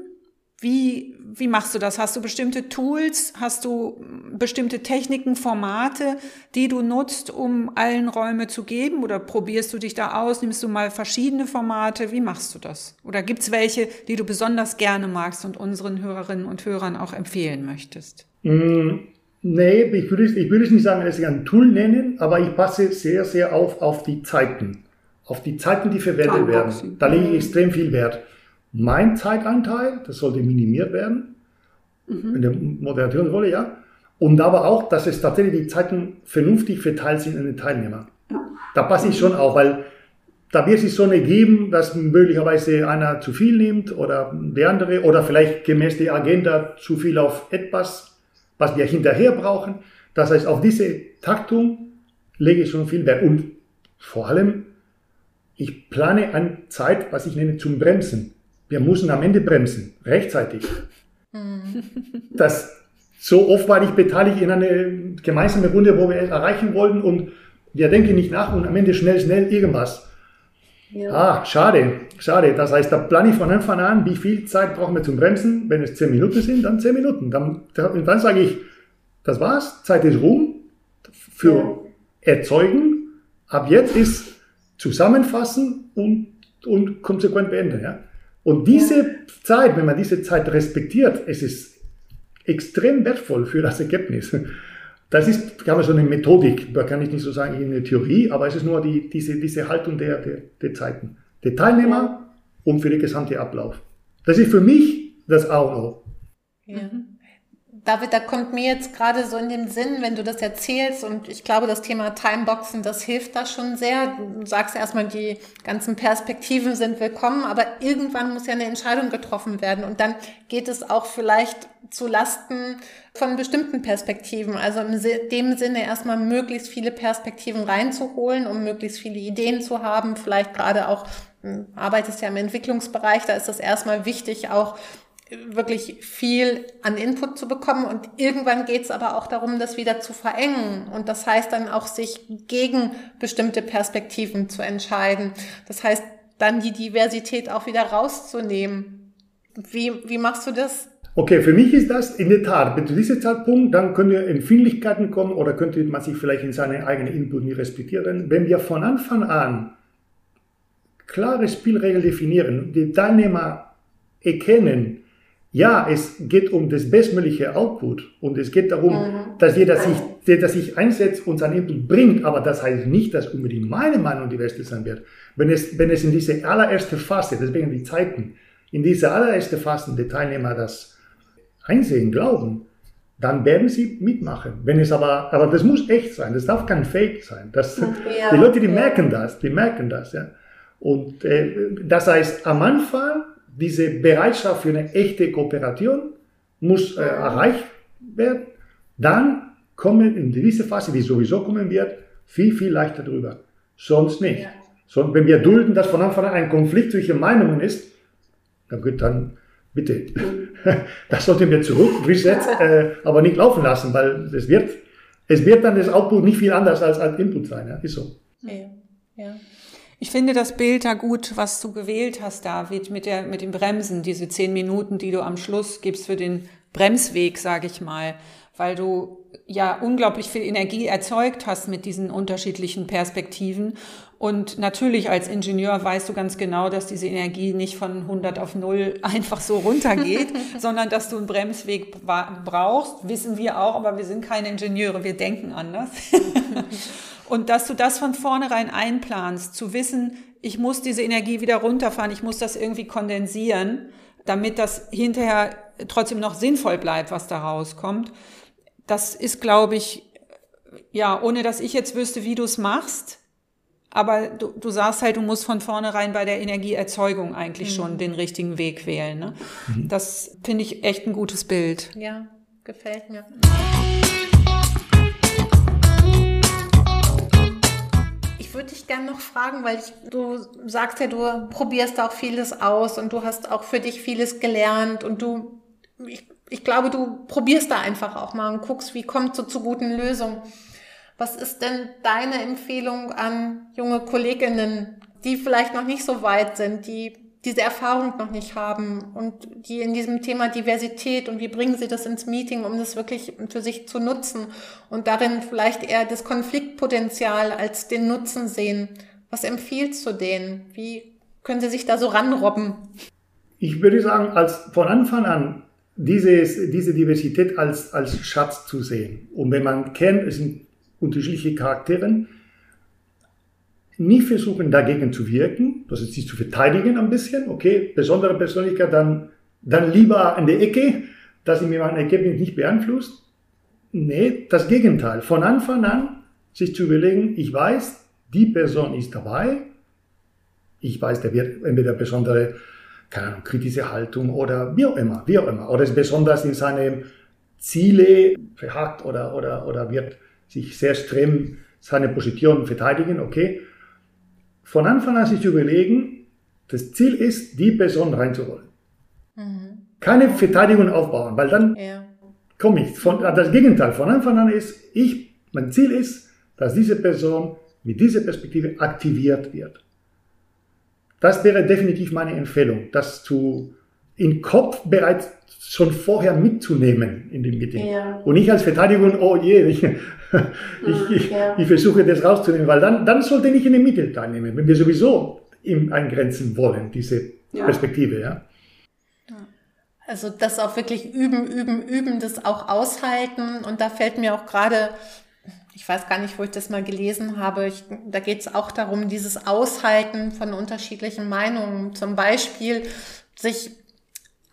wie, wie machst du das? Hast du bestimmte Tools? Hast du bestimmte Techniken, Formate, die du nutzt, um allen Räume zu geben? Oder probierst du dich da aus? Nimmst du mal verschiedene Formate? Wie machst du das? Oder gibt es welche, die du besonders gerne magst und unseren Hörerinnen und Hörern auch empfehlen möchtest? Mm, nee, ich würde, ich würde es nicht sagen, dass ich ein Tool nennen, aber ich passe sehr, sehr auf, auf die Zeiten. Auf die Zeiten, die verwendet werden. Da lege ich extrem viel Wert mein Zeitanteil, das sollte minimiert werden, mhm. in der Moderationsrolle, ja. Und aber auch, dass es tatsächlich die Zeiten vernünftig verteilt sind an den Teilnehmer. Ja. Da passe ich schon auf, weil da wird sich so eine geben, dass möglicherweise einer zu viel nimmt oder der andere oder vielleicht gemäß der Agenda zu viel auf etwas, was wir hinterher brauchen. Das heißt, auf diese Taktung lege ich schon viel Wert. Und vor allem, ich plane an Zeit, was ich nenne, zum Bremsen. Wir müssen am Ende bremsen, rechtzeitig. Mhm. Das so oft war ich beteiligt in einer gemeinsamen Runde, wo wir erreichen wollten und wir denken nicht nach und am Ende schnell, schnell irgendwas. Ja. Ah, schade, schade. Das heißt, da plane ich von Anfang an, wie viel Zeit brauchen wir zum Bremsen. Wenn es zehn Minuten sind, dann zehn Minuten. Dann, dann sage ich, das war's, Zeit ist rum für ja. Erzeugen. Ab jetzt ist zusammenfassen und, und konsequent beenden. Ja? Und diese Zeit, wenn man diese Zeit respektiert, es ist extrem wertvoll für das Ergebnis. Das ist, kann man so eine Methodik, da kann ich nicht so sagen, eine Theorie, aber es ist nur die, diese, diese Haltung der, der, der Zeiten. Der Teilnehmer und für den gesamten Ablauf. Das ist für mich das A und O. Ja. David, da kommt mir jetzt gerade so in den Sinn, wenn du das erzählst und ich glaube, das Thema Timeboxen, das hilft da schon sehr. Du sagst erstmal, die ganzen Perspektiven sind willkommen, aber irgendwann muss ja eine Entscheidung getroffen werden und dann geht es auch vielleicht zu Lasten von bestimmten Perspektiven. Also in dem Sinne erstmal möglichst viele Perspektiven reinzuholen, um möglichst viele Ideen zu haben. Vielleicht gerade auch, hm, arbeitest ja im Entwicklungsbereich, da ist das erstmal wichtig, auch wirklich viel an Input zu bekommen. Und irgendwann geht es aber auch darum, das wieder zu verengen. Und das heißt dann auch, sich gegen bestimmte Perspektiven zu entscheiden. Das heißt, dann die Diversität auch wieder rauszunehmen. Wie, wie machst du das? Okay, für mich ist das in der Tat, bis zu diesem Zeitpunkt, dann können wir Empfindlichkeiten kommen oder könnte man sich vielleicht in seine eigenen Input nicht respektieren. Wenn wir von Anfang an klare Spielregeln definieren, die Teilnehmer erkennen, ja, es geht um das bestmögliche Output und es geht darum, mhm. dass jeder sich, jeder sich einsetzt und sein Input bringt, aber das heißt nicht, dass unbedingt meine Meinung die beste sein wird. Wenn es, wenn es in diese allererste Phase, deswegen die Zeiten, in diese allererste Phase die Teilnehmer das einsehen, glauben, dann werden sie mitmachen. Wenn es aber, aber das muss echt sein, das darf kein Fake sein. Das, ja, die Leute, die ja. merken das, die merken das, ja. Und äh, das heißt, am Anfang diese Bereitschaft für eine echte Kooperation muss äh, erreicht werden. Dann kommen in diese Phase, die sowieso kommen wird, viel, viel leichter drüber. Sonst nicht. Ja. So, wenn wir dulden, dass von Anfang an ein Konflikt zwischen Meinungen ist, dann, gut, dann bitte, das sollten wir zurück, reset, äh, aber nicht laufen lassen, weil es wird, es wird dann das Output nicht viel anders als als Input sein. Ja? Ist so. Ja. ja. Ich finde das Bild da gut, was du gewählt hast, David, mit, der, mit den Bremsen, diese zehn Minuten, die du am Schluss gibst für den Bremsweg, sage ich mal, weil du ja unglaublich viel Energie erzeugt hast mit diesen unterschiedlichen Perspektiven. Und natürlich als Ingenieur weißt du ganz genau, dass diese Energie nicht von 100 auf 0 einfach so runtergeht, sondern dass du einen Bremsweg brauchst, wissen wir auch, aber wir sind keine Ingenieure, wir denken anders. Und dass du das von vornherein einplanst, zu wissen, ich muss diese Energie wieder runterfahren, ich muss das irgendwie kondensieren, damit das hinterher trotzdem noch sinnvoll bleibt, was da rauskommt. Das ist, glaube ich, ja, ohne dass ich jetzt wüsste, wie du es machst, aber du, du sagst halt, du musst von vornherein bei der Energieerzeugung eigentlich mhm. schon den richtigen Weg wählen. Ne? Mhm. Das finde ich echt ein gutes Bild. Ja, gefällt mir. Ich würde dich gerne noch fragen, weil ich, du sagst ja, du probierst auch vieles aus und du hast auch für dich vieles gelernt und du, ich, ich glaube, du probierst da einfach auch mal und guckst, wie kommt so zu guten Lösungen. Was ist denn deine Empfehlung an junge Kolleginnen, die vielleicht noch nicht so weit sind, die diese Erfahrung noch nicht haben und die in diesem Thema Diversität und wie bringen sie das ins Meeting, um das wirklich für sich zu nutzen und darin vielleicht eher das Konfliktpotenzial als den Nutzen sehen. Was empfiehlst du denen? Wie können sie sich da so ranrobben? Ich würde sagen, als von Anfang an dieses, diese Diversität als, als Schatz zu sehen. Und wenn man kennt, es sind unterschiedliche Charaktere, nie versuchen, dagegen zu wirken, das ist sich zu verteidigen ein bisschen, okay, besondere Persönlichkeit, dann, dann lieber in der Ecke, dass sie mir mein Ergebnis nicht beeinflusst. Nee, das Gegenteil. Von Anfang an sich zu überlegen, ich weiß, die Person ist dabei, ich weiß, der wird entweder besondere, keine Ahnung, kritische Haltung oder wie auch immer, wie auch immer, oder ist besonders in seine Ziele verhakt oder, oder, oder wird sich sehr streng seine Position verteidigen, okay von Anfang an sich überlegen, das Ziel ist, die Person reinzuholen. Mhm. Keine Verteidigung aufbauen, weil dann ja. komme ich. Von, das Gegenteil, von Anfang an ist, ich, mein Ziel ist, dass diese Person mit dieser Perspektive aktiviert wird. Das wäre definitiv meine Empfehlung, das zu, in Kopf bereits schon vorher mitzunehmen in dem Meeting. Ja. Und nicht als Verteidigung, oh je, ich, ich, ich, ja. ich, versuche das rauszunehmen, weil dann, dann sollte ich in dem Meeting teilnehmen, wenn wir sowieso ihm eingrenzen wollen, diese ja. Perspektive, ja. Also das auch wirklich üben, üben, üben, das auch aushalten. Und da fällt mir auch gerade, ich weiß gar nicht, wo ich das mal gelesen habe, ich, da geht es auch darum, dieses Aushalten von unterschiedlichen Meinungen. Zum Beispiel sich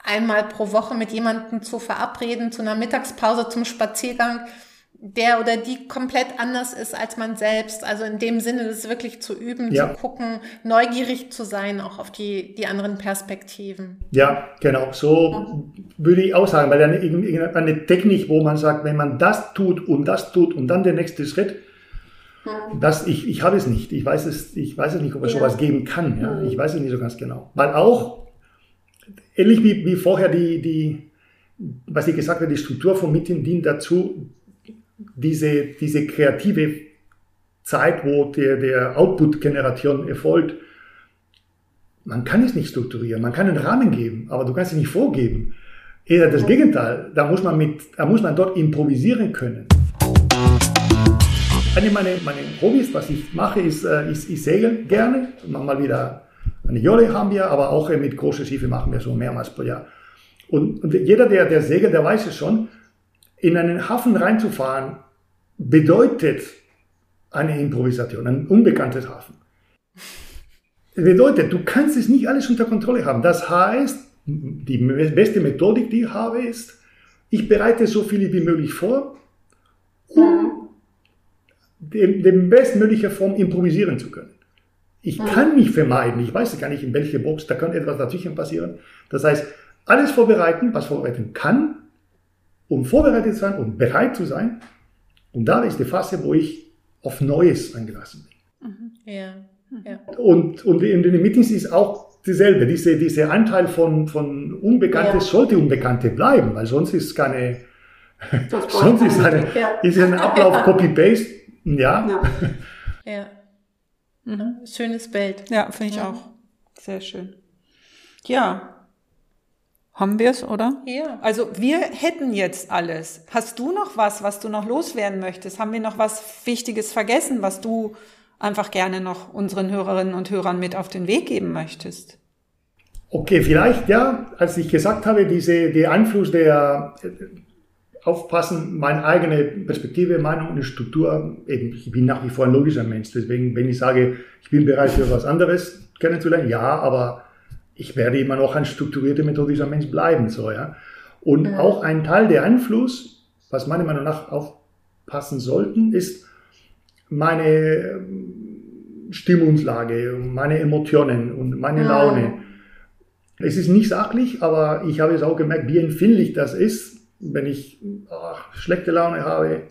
einmal pro Woche mit jemandem zu verabreden, zu einer Mittagspause, zum Spaziergang, der oder die komplett anders ist als man selbst. Also in dem Sinne, das wirklich zu üben, Ja. zu gucken, neugierig zu sein, auch auf die, die anderen Perspektiven. Ja, genau. So würde ich auch sagen, weil eine, irgendeine Technik, wo man sagt, wenn man das tut und das tut und dann der nächste Schritt, das, ich, ich habe es nicht. Ich weiß es, ich weiß es nicht, ob es Ja. sowas geben kann. Ja? Ich weiß es nicht so ganz genau. Weil auch, ähnlich wie, wie vorher die, die, was ich gesagt habe, die Struktur von Meeting dient dazu, diese, diese kreative Zeit, wo der, der Output-Generation erfolgt, man kann es nicht strukturieren, man kann einen Rahmen geben, aber du kannst es nicht vorgeben. Eher das Gegenteil, da muss man, mit, da muss man dort improvisieren können. Eine meiner meine Hobbys, was ich mache, ist, äh, ich, ich segel gerne. Mal wieder eine Jolle haben wir, aber auch äh, mit großen Schiffe machen wir so mehrmals pro Jahr. Und, und jeder, der, der segelt, der weiß es schon, in einen Hafen reinzufahren, bedeutet eine Improvisation, ein unbekanntes Hafen. Das bedeutet, du kannst es nicht alles unter Kontrolle haben. Das heißt, die beste Methodik, die ich habe, ist, ich bereite so viel wie möglich vor, um in der bestmöglichen Form improvisieren zu können. Ich kann nicht vermeiden, ich weiß gar nicht, in welche Box, da kann etwas dazwischen passieren. Das heißt, alles vorbereiten, was vorbereiten kann, um vorbereitet zu sein und bereit zu sein. Und da ist die Phase, wo ich auf Neues eingelassen bin. Ja, ja. Und, und in den Meetings ist auch dieselbe. Diese, dieser Anteil von, von Unbekanntes Ja. sollte Unbekannte bleiben, weil sonst ist keine, Sonst sonst ist, eine, Ja. ist ein Ablauf Copy-Paste. Ja. Ja. ja. Schönes Bild. Ja, finde ich auch. Sehr schön. Ja. Haben wir es, oder? Ja. Also wir hätten jetzt alles. Hast du noch was, was du noch loswerden möchtest? Haben wir noch was Wichtiges vergessen, was du einfach gerne noch unseren Hörerinnen und Hörern mit auf den Weg geben möchtest? Okay, vielleicht, ja, als ich gesagt habe, diese, der Einfluss der, aufpassen, meine eigene Perspektive, Meinung und Struktur, eben, ich bin nach wie vor ein logischer Mensch, deswegen, wenn ich sage, ich bin bereit für was anderes kennenzulernen, ja, aber ich werde immer noch ein strukturierter, methodischer Mensch bleiben, so, ja. Und auch ein Teil der Einfluss, was meiner Meinung nach aufpassen sollten, ist meine ähm, Stimmungslage, meine Emotionen und meine Laune. Es ist nicht sachlich, aber ich habe es auch gemerkt, wie empfindlich das ist, wenn ich ach, schlechte Laune habe.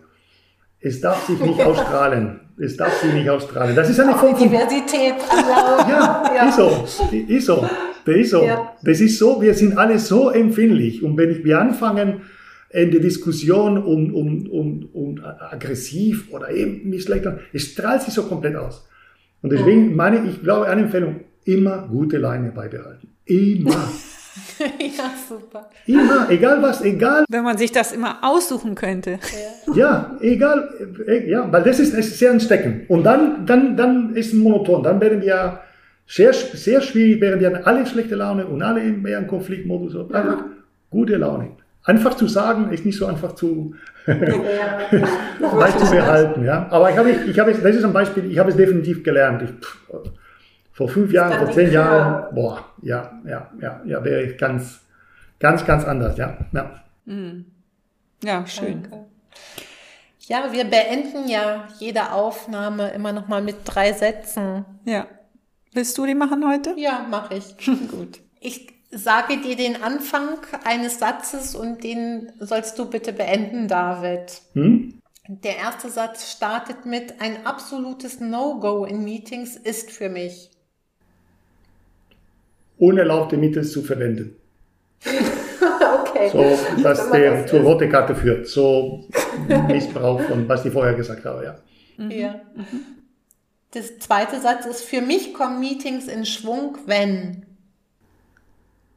Es darf sich nicht ausstrahlen. Es darf sich nicht ausstrahlen. Das ist eine Form von Diversität an ja, ist so, ist so, das ist so. Ja. Das ist so, wir sind alle so empfindlich. Und wenn wir anfangen, in der Diskussion und, und, und, und aggressiv oder eben nicht schlecht, es strahlt sich so komplett aus. Und deswegen meine ich, glaube, eine Empfehlung, immer gute Leine beibehalten. Immer. ja, super. Immer, egal was, egal. Wenn man sich das immer aussuchen könnte. Ja, egal, äh, ja, weil das ist, das ist sehr ansteckend. Und dann, dann, dann ist es monoton. Dann werden wir sehr, sehr schwierig, werden wir alle schlechte Laune und alle mehr im Konfliktmodus. So. Einfach gute Laune. Einfach zu sagen, ist nicht so einfach zu, beizubehalten, ja. Aber ich habe, ich habe, das ist ein Beispiel, ich habe es definitiv gelernt. Ich, pff, vor fünf Jahren, vor zehn Jahren, boah, ja, ja, ja, ja, wäre ich ganz, ganz, ganz anders, ja, ja. Ja, schön. Ja, wir beenden ja jede Aufnahme immer noch mal mit drei Sätzen. Ja. Willst du die machen heute? Ja, mache ich. Gut. Ich sage dir den Anfang eines Satzes und den sollst du bitte beenden, David. Hm? Der erste Satz startet mit ein absolutes No-Go in Meetings ist für mich. Unerlaubte Mittel zu verwenden. Okay. So, dass der zur rote Karte führt. So Missbrauch von, was ich vorher gesagt habe, ja. Ja. Das zweite Satz ist, für mich kommen Meetings in Schwung, wenn.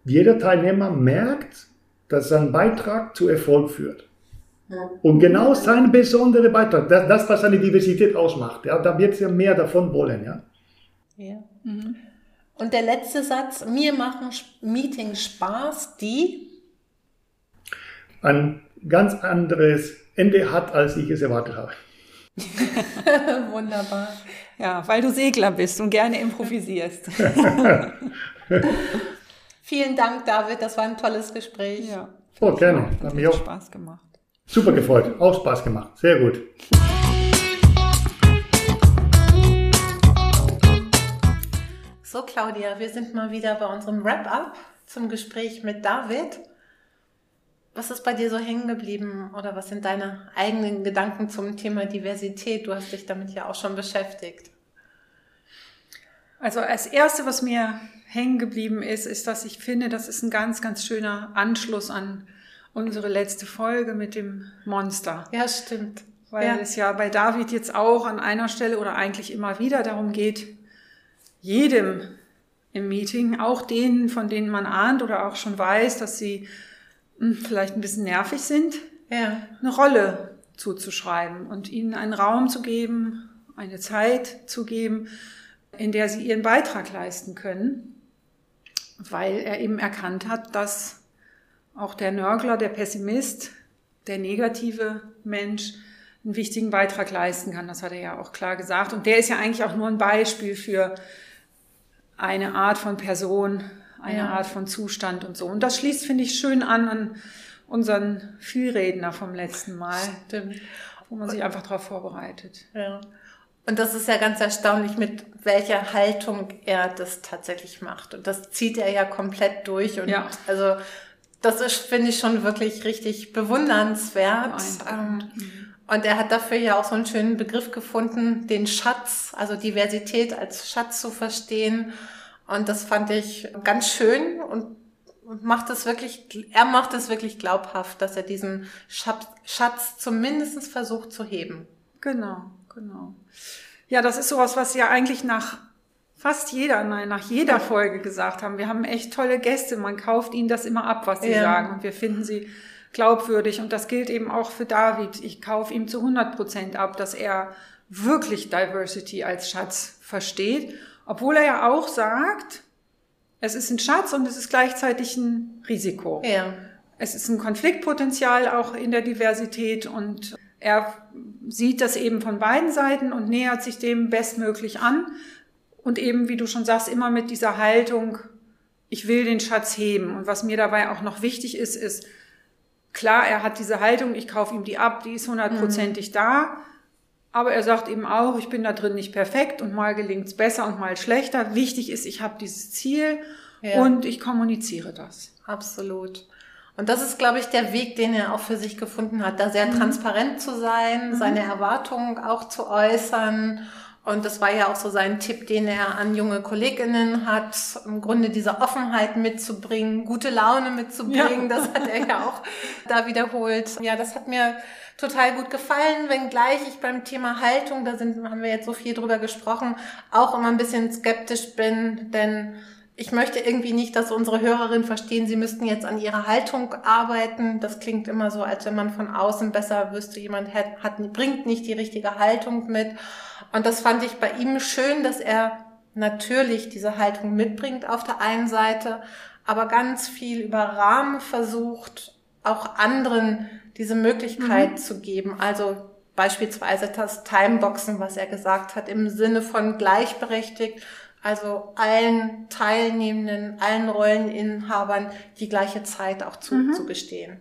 Jeder Teilnehmer merkt, dass sein Beitrag zu Erfolg führt. Und genau sein besonderer Beitrag, das, das was seine Diversität ausmacht, ja, da wird er mehr davon wollen, ja. Ja. Und der letzte Satz, mir machen Meetings Spaß, die. Ein ganz anderes Ende hat, als ich es erwartet habe. Wunderbar. Ja, weil du Segler bist und gerne improvisierst. Vielen Dank, David. Das war ein tolles Gespräch. Ja. Oh, gerne. Hat mich auch Spaß gemacht. super gefreut. Auch Spaß gemacht. Sehr gut. So, Claudia, wir sind mal wieder bei unserem Wrap-up zum Gespräch mit David. Was ist bei dir so hängen geblieben oder was sind deine eigenen Gedanken zum Thema Diversität? Du hast dich damit ja auch schon beschäftigt. Also als erste, was mir hängen geblieben ist, ist, dass ich finde, das ist ein ganz, ganz schöner Anschluss an unsere letzte Folge mit dem Monster. Ja, stimmt. Weil ja. es ja bei David jetzt auch an einer Stelle oder eigentlich immer wieder darum geht, jedem im Meeting, auch denen, von denen man ahnt oder auch schon weiß, dass sie hm, vielleicht ein bisschen nervig sind, ja. eine Rolle zuzuschreiben und ihnen einen Raum zu geben, eine Zeit zu geben, in der sie ihren Beitrag leisten können, weil er eben erkannt hat, dass auch der Nörgler, der Pessimist, der negative Mensch einen wichtigen Beitrag leisten kann. Das hat er ja auch klar gesagt. Und der ist ja eigentlich auch nur ein Beispiel für eine Art von Person, eine Ja. Art von Zustand und so. Und das schließt, finde ich, schön an an unseren Vielredner vom letzten Mal, Stimmt. wo man sich einfach darauf vorbereitet. Ja. Und das ist ja ganz erstaunlich, mit welcher Haltung er das tatsächlich macht. Und das zieht er ja komplett durch. Und Ja. also das ist, finde ich, schon wirklich richtig bewundernswert. Ähm, Und er hat dafür ja auch so einen schönen Begriff gefunden, den Schatz, also Diversität als Schatz zu verstehen. Und das fand ich ganz schön und macht es wirklich, er macht es wirklich glaubhaft, dass er diesen Schatz, Schatz zumindest versucht zu heben. Genau, genau. Ja, das ist sowas, was ja eigentlich nach fast jeder, nein, nach jeder Folge gesagt haben. Wir haben echt tolle Gäste. Man kauft ihnen das immer ab, was sie Ja. sagen. Und wir finden sie glaubwürdig. Und das gilt eben auch für David. Ich kaufe ihm zu 100 Prozent ab, dass er wirklich Diversity als Schatz versteht. Obwohl er ja auch sagt, es ist ein Schatz und es ist gleichzeitig ein Risiko. Ja. Es ist ein Konfliktpotenzial auch in der Diversität und er sieht das eben von beiden Seiten und nähert sich dem bestmöglich an. Und eben, wie du schon sagst, immer mit dieser Haltung, ich will den Schatz heben. Und was mir dabei auch noch wichtig ist, ist, klar, er hat diese Haltung, ich kaufe ihm die ab, die ist hundertprozentig da. Aber er sagt eben auch, ich bin da drin nicht perfekt und mal gelingt's besser und mal schlechter. Wichtig ist, ich habe dieses Ziel Ja. und ich kommuniziere das. Absolut. Und das ist, glaube ich, der Weg, den er auch für sich gefunden hat, da sehr Mhm. transparent zu sein, seine Erwartungen auch zu äußern. Und das war ja auch so sein Tipp, den er an junge Kolleginnen hat, im Grunde diese Offenheit mitzubringen, gute Laune mitzubringen. Ja. Das hat er ja auch da wiederholt. Ja, das hat mir total gut gefallen, wenngleich ich beim Thema Haltung, da sind, haben wir jetzt so viel drüber gesprochen, auch immer ein bisschen skeptisch bin, denn ich möchte irgendwie nicht, dass unsere Hörerinnen verstehen, sie müssten jetzt an ihrer Haltung arbeiten. Das klingt immer so, als wenn man von außen besser wüsste, jemand hat, hat, bringt nicht die richtige Haltung mit. Und das fand ich bei ihm schön, dass er natürlich diese Haltung mitbringt auf der einen Seite, aber ganz viel über Rahmen versucht, auch anderen diese Möglichkeit zu geben. Also beispielsweise das Timeboxen, was er gesagt hat, im Sinne von gleichberechtigt, also allen Teilnehmenden, allen Rolleninhabern die gleiche Zeit auch zuzugestehen.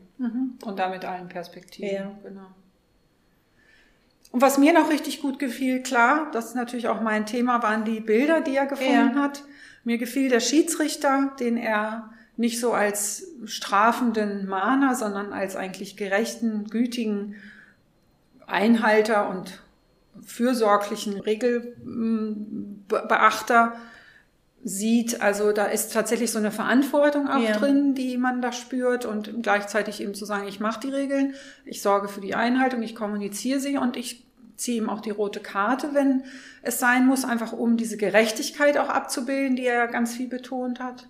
Und damit allen Perspektiven. Ja. Genau. Und was mir noch richtig gut gefiel, klar, das ist natürlich auch mein Thema, waren die Bilder, die er gefunden Ja. hat. Mir gefiel der Schiedsrichter, den er nicht so als strafenden Mahner, sondern als eigentlich gerechten, gütigen Einhalter und fürsorglichen Regelbeachter sieht. Also da ist tatsächlich so eine Verantwortung auch Ja. drin, die man da spürt und gleichzeitig eben zu sagen, ich mache die Regeln, ich sorge für die Einhaltung, ich kommuniziere sie und ich ziehe ihm auch die rote Karte, wenn es sein muss, einfach um diese Gerechtigkeit auch abzubilden, die er ja ganz viel betont hat.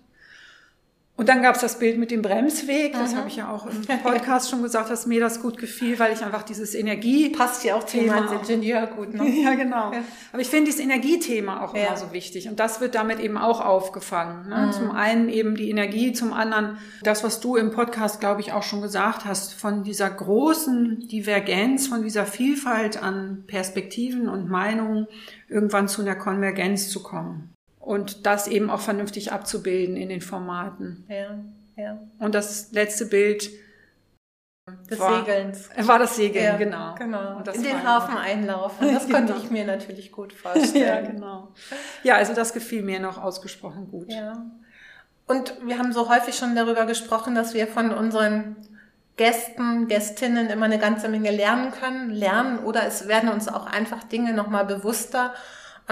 Und dann gab es das Bild mit dem Bremsweg, das habe ich ja auch im Podcast schon gesagt, dass mir das gut gefiel, weil ich einfach dieses Energie Passt ja auch Thema als Ingenieur gut. Ne? ja, genau. Aber ich finde dieses Energiethema auch Ja. immer so wichtig. Und das wird damit eben auch aufgefangen. Ne? Zum einen eben die Energie, zum anderen das, was du im Podcast, glaube ich, auch schon gesagt hast, von dieser großen Divergenz, von dieser Vielfalt an Perspektiven und Meinungen irgendwann zu einer Konvergenz zu kommen. Und das eben auch vernünftig abzubilden in den Formaten. Ja, ja. Und das letzte Bild Des war, Segelns. war das Segeln, Ja, genau. genau. In den Hafen einlaufen. Das konnte Genau. ich mir natürlich gut Ja, vorstellen. genau. Ja, also das gefiel mir noch ausgesprochen gut. Ja. Und wir haben so häufig schon darüber gesprochen, dass wir von unseren Gästen, Gästinnen immer eine ganze Menge lernen können, lernen oder es werden uns auch einfach Dinge nochmal bewusster.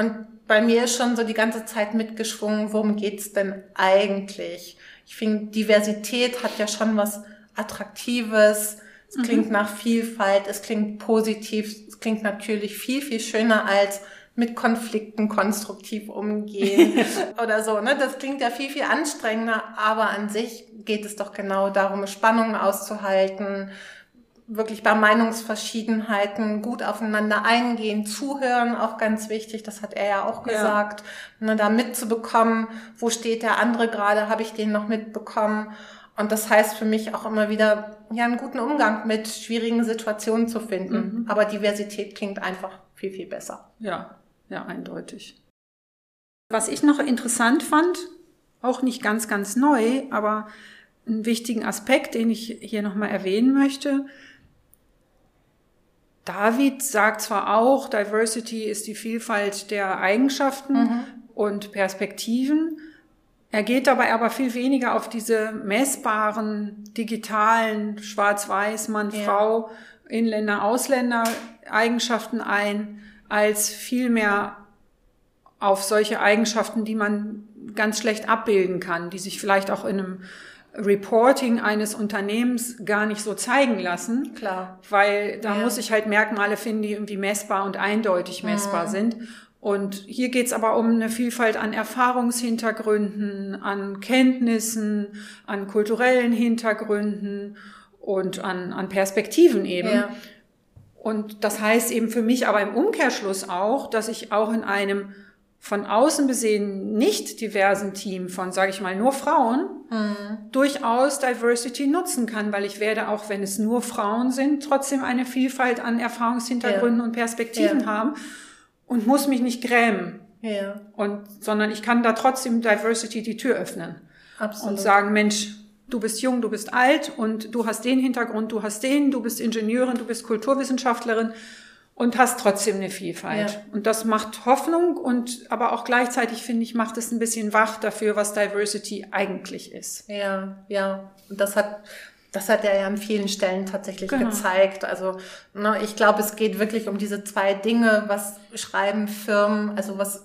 Und bei mir ist schon so die ganze Zeit mitgeschwungen, worum geht's denn eigentlich? Ich finde, Diversität hat ja schon was Attraktives. Es Mhm. klingt nach Vielfalt, es klingt positiv, es klingt natürlich viel, viel schöner als mit Konflikten konstruktiv umgehen oder so. Ne? Das klingt ja viel, viel anstrengender, aber an sich geht es doch genau darum, Spannungen auszuhalten, wirklich bei Meinungsverschiedenheiten gut aufeinander eingehen, zuhören, auch ganz wichtig, das hat er ja auch Ja. gesagt, ne, da mitzubekommen, wo steht der andere gerade, habe ich den noch mitbekommen. Und das heißt für mich auch immer wieder, ja, einen guten Umgang mit schwierigen Situationen zu finden. Aber Diversität klingt einfach viel, viel besser. Ja, ja, eindeutig. Was ich noch interessant fand, auch nicht ganz, ganz neu, aber einen wichtigen Aspekt, den ich hier nochmal erwähnen möchte. David sagt zwar auch, Diversity ist die Vielfalt der Eigenschaften und Perspektiven. Er geht dabei aber viel weniger auf diese messbaren, digitalen, schwarz-weiß, Mann, Ja. Frau, Inländer, Ausländer Eigenschaften ein, als vielmehr auf solche Eigenschaften, die man ganz schlecht abbilden kann, die sich vielleicht auch in einem Reporting eines Unternehmens gar nicht so zeigen lassen. Klar. Weil da Ja. muss ich halt Merkmale finden, die irgendwie messbar und eindeutig messbar Mhm. sind. Und hier geht's aber um eine Vielfalt an Erfahrungshintergründen, an Kenntnissen, an kulturellen Hintergründen und an, an Perspektiven eben. Ja. Und das heißt eben für mich aber im Umkehrschluss auch, dass ich auch in einem von außen besehen nicht diversen Team von, sage ich mal, nur Frauen durchaus Diversity nutzen kann, weil ich werde auch, wenn es nur Frauen sind, trotzdem eine Vielfalt an Erfahrungshintergründen Ja. und Perspektiven Ja. haben und muss mich nicht grämen. Ja, Und, sondern ich kann da trotzdem Diversity die Tür öffnen absolut. und sagen, Mensch, du bist jung, du bist alt und du hast den Hintergrund, du hast den, du bist Ingenieurin, du bist Kulturwissenschaftlerin und hast trotzdem eine Vielfalt. Ja. Und das macht Hoffnung und aber auch gleichzeitig finde ich, macht es ein bisschen wach dafür, was Diversity eigentlich ist. Ja, ja. Und das hat, das hat er ja an vielen Stellen tatsächlich Genau. gezeigt. Also, ne, ich glaube, es geht wirklich um diese zwei Dinge. Was schreiben Firmen? Also, was,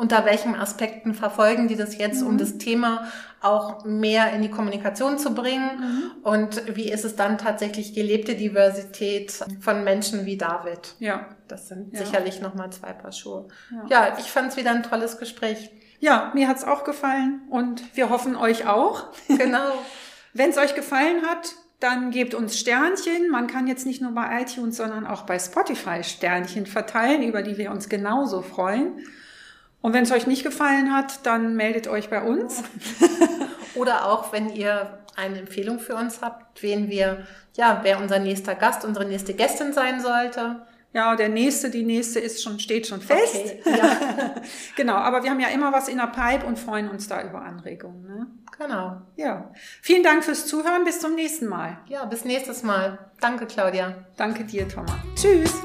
unter welchen Aspekten verfolgen die das jetzt, Mhm. um das Thema auch mehr in die Kommunikation zu bringen? Mhm. Und wie ist es dann tatsächlich gelebte Diversität von Menschen wie David? Ja. Das sind Ja. sicherlich nochmal zwei Paar Schuhe. Ja. Ja, ich fand es wieder ein tolles Gespräch. Ja, mir hat's auch gefallen und wir hoffen euch auch. Genau. Wenn es euch gefallen hat, dann gebt uns Sternchen. Man kann jetzt nicht nur bei iTunes, sondern auch bei Spotify Sternchen verteilen, über die wir uns genauso freuen. Und wenn es euch nicht gefallen hat, dann meldet euch bei uns. Oder auch, wenn ihr eine Empfehlung für uns habt, wen wir, ja, wer unser nächster Gast, unsere nächste Gästin sein sollte. Ja, der nächste, die nächste ist schon, steht schon fest. Okay, ja, Genau, aber wir haben ja immer was in der Pipe und freuen uns da über Anregungen. Ne? genau. Ja. Vielen Dank fürs Zuhören. Bis zum nächsten Mal. Ja, bis nächstes Mal. Danke, Claudia. Danke dir, Thomas. Tschüss.